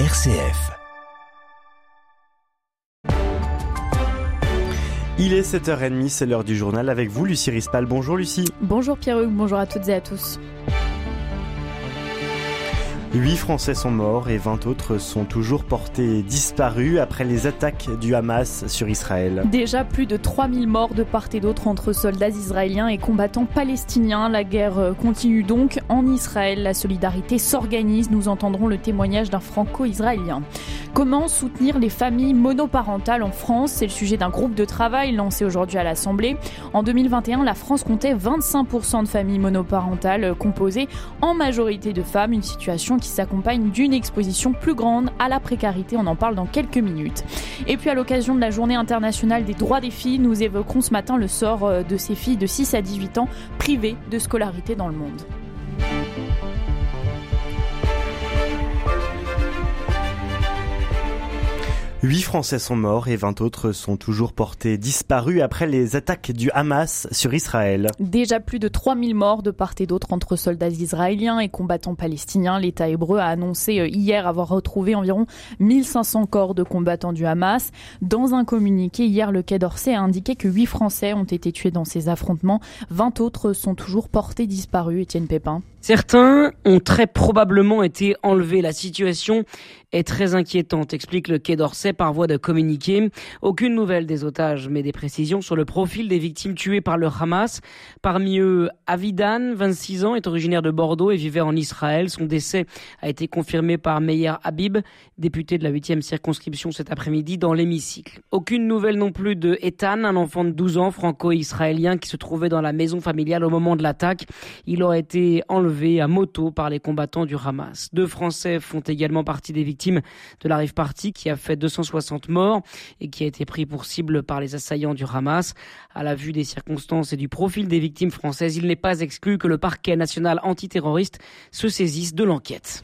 RCF. Il est 7h30, c'est l'heure du journal avec vous, Lucie Rispal. Bonjour Lucie. Bonjour Pierre-Hugues, bonjour à toutes et à tous. Huit Français sont morts et 20 autres sont toujours portés disparus après les attaques du Hamas sur Israël. Déjà plus de 3000 morts de part et d'autre entre soldats israéliens et combattants palestiniens. La guerre continue donc en Israël. La solidarité s'organise. Nous entendrons le témoignage d'un franco-israélien. Comment soutenir les familles monoparentales en France? C'est le sujet d'un groupe de travail lancé aujourd'hui à l'Assemblée. En 2021, la France comptait 25% de familles monoparentales composées en majorité de femmes, une situation qui s'accompagne d'une exposition plus grande à la précarité. On en parle dans quelques minutes. Et puis à l'occasion de la journée internationale des droits des filles, nous évoquerons ce matin le sort euh, de ces filles de 6 à 18 ans privées de scolarité dans le monde. Huit Français sont morts et 20 autres sont toujours portés disparus après les attaques du Hamas sur Israël. Déjà plus de 3000 morts de part et d'autre entre soldats israéliens et combattants palestiniens. L'État hébreu a annoncé euh, hier avoir retrouvé environ 1500 corps de combattants du Hamas. Dans un communiqué hier, le Quai d'Orsay a indiqué que 8 Français ont été tués dans ces affrontements. 20 autres sont toujours portés disparus. Étienne Pépin. Certains ont très probablement été enlevés. La situation est très inquiétante, explique le Quai d'Orsay par voie de communiqué. Aucune nouvelle des otages, mais des précisions sur le profil des victimes tuées par le Hamas. Parmi eux, Avidan, 26 ans, est originaire de Bordeaux et vivait en Israël. Son décès a été confirmé par Meyer Habib, député de la 8e circonscription cet après-midi dans l'hémicycle. Aucune nouvelle non plus de Ethan, un enfant de 12 ans franco-israélien qui se trouvait dans la maison familiale au moment de l'attaque. Il aurait été enlevé à moto par les combattants du Hamas. Deux Français font également partie des victimes de la rive partie qui a fait 260 morts et qui a été pris pour cible par les assaillants du Hamas. À la vue des circonstances et du profil des victimes françaises, il n'est pas exclu que le parquet national antiterroriste se saisisse de l'enquête.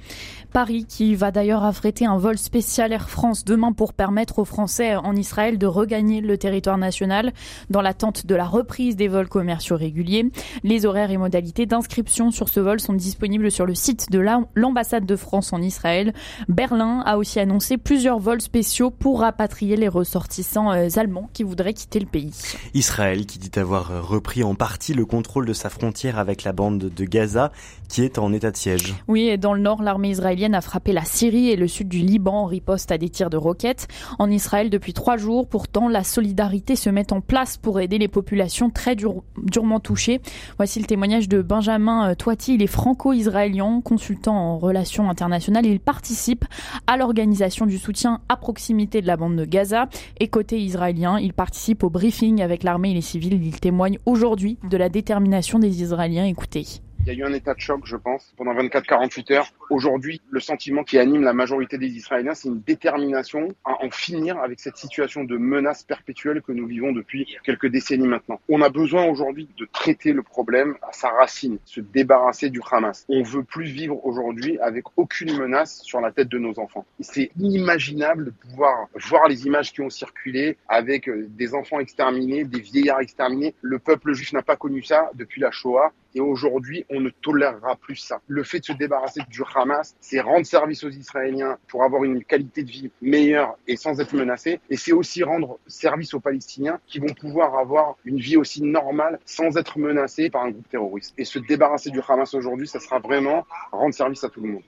Paris qui va d'ailleurs affréter un vol spécial Air France demain pour permettre aux Français en Israël de regagner le territoire national dans l'attente de la reprise des vols commerciaux réguliers. Les horaires et modalités d'inscription sur ce vol sont disponibles sur le site de l'ambassade de France en Israël. Berlin a aussi annoncé plusieurs vols spéciaux pour rapatrier les ressortissants euh, allemands qui voudraient quitter le pays. Israël qui dit avoir repris en partie le contrôle de sa frontière avec la bande de Gaza qui est en état de siège. Oui, et dans le nord, l'armée israélienne a frappé la Syrie et le sud du Liban en riposte à des tirs de roquettes. En Israël depuis trois jours, pourtant, la solidarité se met en place pour aider les populations très durement touchées. Voici le témoignage de Benjamin euh, Toiti. Il est franco-israélien, consultant en relations internationales. Il participe à l'organisation du soutien à proximité de la bande de Gaza. Et côté israélien, il participe au briefing avec l'armée et les civils. Il témoigne aujourd'hui de la détermination des Israéliens. Écoutez. Il y a eu un état de choc, je pense, pendant 24-48 heures. Aujourd'hui, le sentiment qui anime la majorité des Israéliens, c'est une détermination à en finir avec cette situation de menace perpétuelle que nous vivons depuis quelques décennies maintenant. On a besoin aujourd'hui de traiter le problème à sa racine, se débarrasser du Hamas. On veut plus vivre aujourd'hui avec aucune menace sur la tête de nos enfants. C'est inimaginable de pouvoir voir les images qui ont circulé avec euh, des enfants exterminés, des vieillards exterminés. Le peuple juif n'a pas connu ça depuis la Shoah. Et aujourd'hui, on ne tolérera plus ça. Le fait de se débarrasser du Hamas, c'est rendre service aux Israéliens pour avoir une qualité de vie meilleure et sans être menacés. Et c'est aussi rendre service aux Palestiniens qui vont pouvoir avoir une vie aussi normale sans être menacés par un groupe terroriste. Et se débarrasser du Hamas aujourd'hui, ça sera vraiment rendre service à tout le monde.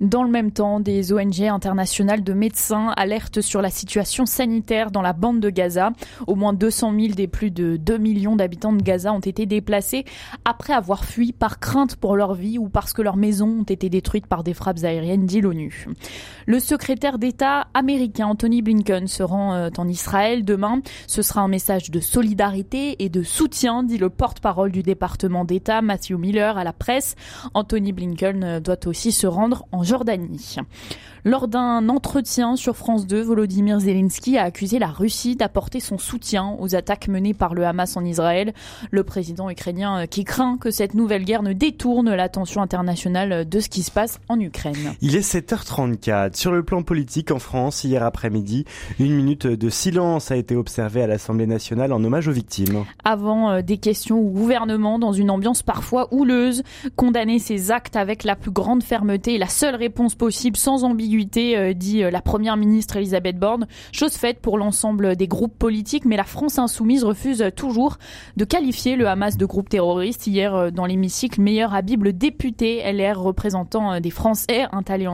Dans le même temps, des ONG internationales de médecins alertent sur la situation sanitaire dans la bande de Gaza. Au moins 200 000 des plus de 2 millions d'habitants de Gaza ont été déplacés après avoir fui par crainte pour leur vie ou parce que leurs maisons ont été détruites par des frappes aériennes, dit l'ONU. Le secrétaire d'État américain Anthony Blinken se rend euh, en Israël demain. Ce sera un message de solidarité et de soutien, dit le porte-parole du département d'État Matthew Miller à la presse. Anthony Blinken euh, doit aussi se rendre en Jordanie. Lors d'un entretien sur France 2, Volodymyr Zelensky a accusé la Russie d'apporter son soutien aux attaques menées par le Hamas en Israël. Le président ukrainien euh, qui craint que cette nouvelle guerre ne détourne l'attention internationale de ce qui se passe en Ukraine. Il est 7h34. Sur le plan politique en France, hier après-midi, une minute de silence a été observée à l'Assemblée nationale en hommage aux victimes. Avant euh, des questions au gouvernement dans une ambiance parfois houleuse, condamner ces actes avec la plus grande fermeté et la seule réponse possible sans ambiguïté, dit la première ministre Elisabeth Borne. Chose faite pour l'ensemble des groupes politiques, mais la France insoumise refuse toujours de qualifier le Hamas de groupe terroriste. Hier, dans l'hémicycle, Meilleur Habib, le député LR représentant des Français installés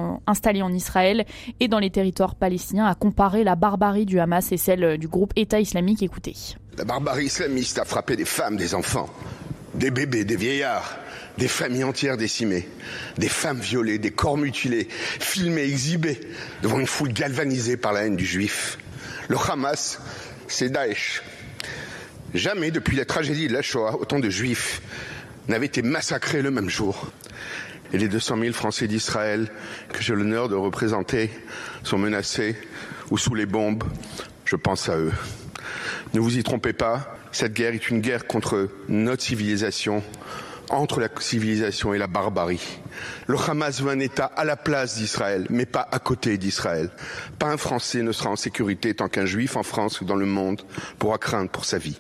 en Israël et dans les territoires palestiniens, a comparé la barbarie du Hamas et celle du groupe État islamique. Écoutez. La barbarie islamiste a frappé des femmes, des enfants, des bébés, des vieillards, des familles entières décimées, des femmes violées, des corps mutilés, filmés, exhibés devant une foule galvanisée par la haine du juif. Le Hamas, c'est Daesh. Jamais depuis la tragédie de la Shoah, autant de juifs n'avaient été massacrés le même jour. Et les 200 000 Français d'Israël que j'ai l'honneur de représenter sont menacés ou sous les bombes. Je pense à eux. Ne vous y trompez pas, cette guerre est une guerre contre notre civilisation, entre la civilisation et la barbarie. Le Hamas veut un État à la place d'Israël, mais pas à côté d'Israël. Pas un Français ne sera en sécurité tant qu'un Juif en France ou dans le monde pourra craindre pour sa vie.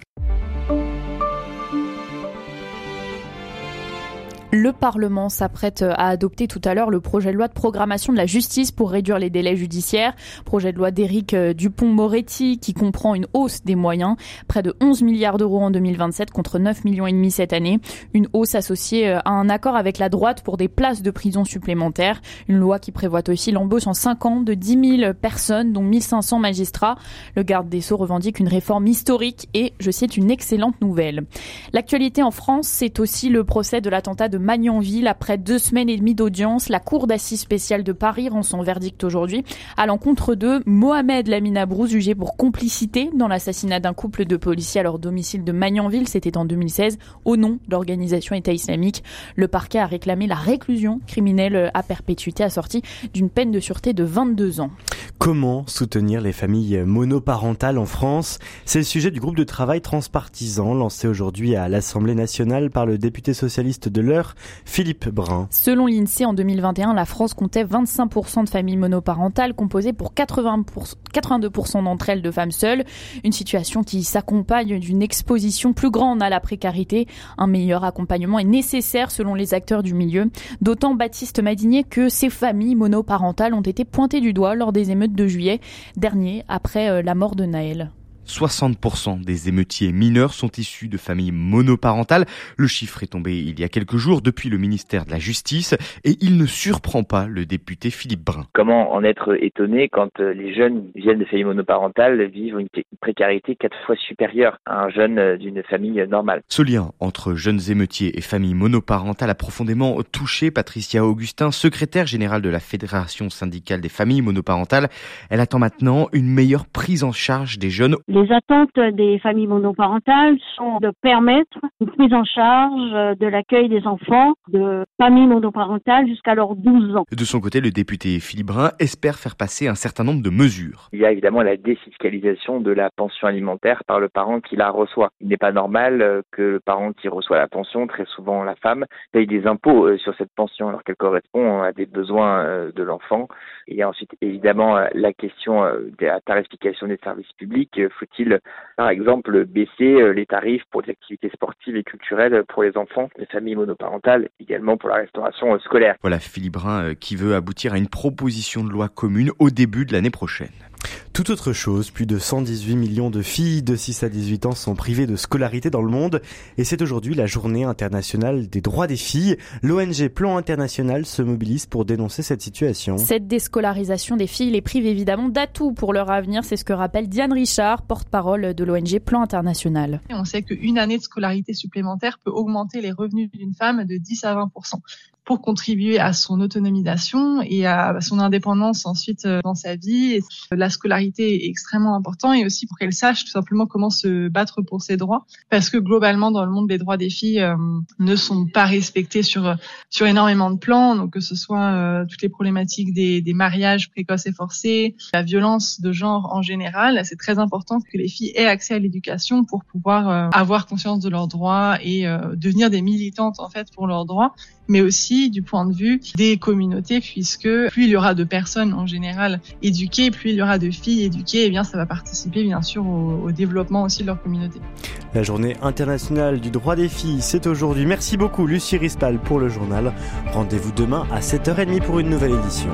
Le Parlement s'apprête à adopter tout à l'heure le projet de loi de programmation de la justice pour réduire les délais judiciaires. Projet de loi d'Éric euh, Dupont-Moretti qui comprend une hausse des moyens, près de 11 milliards d'euros en 2027 contre 9 millions et demi cette année. Une hausse associée euh, à un accord avec la droite pour des places de prison supplémentaires. Une loi qui prévoit aussi l'embauche en 5 ans de 10 000 personnes, dont 1500 magistrats. Le garde des Sceaux revendique une réforme historique et, je cite, une excellente nouvelle. L'actualité en France, c'est aussi le procès de l'attentat de Magnanville. Après deux semaines et demie d'audience, la Cour d'assises spéciale de Paris rend son verdict aujourd'hui à l'encontre de Mohamed Lamina Brousse, jugé pour complicité dans l'assassinat d'un couple de policiers à leur domicile de Magnanville. C'était en 2016, au nom d'organisation État islamique. Le parquet a réclamé la réclusion criminelle à perpétuité assortie d'une peine de sûreté de 22 ans. Comment soutenir les familles monoparentales en France? C'est le sujet du groupe de travail transpartisan lancé aujourd'hui à l'Assemblée nationale par le député socialiste de l'heure, Philippe Brun. Selon l'INSEE, en 2021, la France comptait 25% de familles monoparentales composées pour 82% d'entre elles de femmes seules. Une situation qui s'accompagne d'une exposition plus grande à la précarité. Un meilleur accompagnement est nécessaire selon les acteurs du milieu. D'autant Baptiste Madinier que ces familles monoparentales ont été pointées du doigt lors des émeutes de juillet dernier après euh, la mort de Naël. 60% des émeutiers mineurs sont issus de familles monoparentales. Le chiffre est tombé il y a quelques jours depuis le ministère de la Justice et il ne surprend pas le député Philippe Brun. Comment en être étonné quand euh, les jeunes viennent de familles monoparentales vivent une précarité quatre fois supérieure à un jeune euh, d'une famille normale? Ce lien entre jeunes émeutiers et familles monoparentales a profondément touché Patricia Augustin, secrétaire générale de la Fédération syndicale des familles monoparentales. Elle attend maintenant une meilleure prise en charge des jeunes. Les attentes des familles monoparentales sont de permettre une prise en charge de l'accueil des enfants de familles monoparentales jusqu'à leurs 12 ans. De son côté, le député Philippe Brun espère faire passer un certain nombre de mesures. Il y a évidemment la défiscalisation de la pension alimentaire par le parent qui la reçoit. Il n'est pas normal que le parent qui reçoit la pension, très souvent la femme, paye des impôts euh, sur cette pension alors qu'elle correspond à des besoins euh, de l'enfant. Il y a ensuite évidemment la question de la tarification des services publics il par exemple, baisser euh, les tarifs pour les activités sportives et culturelles pour les enfants, les familles monoparentales, également pour la restauration euh, scolaire? Voilà Philippe Brun euh, qui veut aboutir à une proposition de loi commune au début de l'année prochaine. Tout autre chose, plus de 118 millions de filles de 6 à 18 ans sont privées de scolarité dans le monde et c'est aujourd'hui la journée internationale des droits des filles. L'ONG Plan International se mobilise pour dénoncer cette situation. Cette déscolarisation des filles les prive évidemment d'atouts pour leur avenir, c'est ce que rappelle Diane Richard, porte-parole de l'ONG Plan International. On sait qu'une année de scolarité supplémentaire peut augmenter les revenus d'une femme de 10 à 20 pour contribuer à son autonomisation et à son indépendance ensuite euh, dans sa vie. La scolarité est extrêmement important et aussi pour qu'elle sache tout simplement comment se battre pour ses droits. Parce que globalement dans le monde les droits des filles euh, ne sont pas respectés sur sur énormément de plans. Donc que ce soit euh, toutes les problématiques des, des mariages précoces et forcés, la violence de genre en général, c'est très important que les filles aient accès à l'éducation pour pouvoir avoir conscience de leurs droits et devenir des militantes en fait pour leurs droits mais aussi du point de vue des communautés, puisque plus il y aura de personnes en général éduquées, plus il y aura de filles éduquées, et eh bien ça va participer bien sûr au, au développement aussi de leur communauté. La journée internationale du droit des filles, c'est aujourd'hui. Merci beaucoup Lucie Rispal pour le journal. Rendez-vous demain à 7h30 pour une nouvelle édition.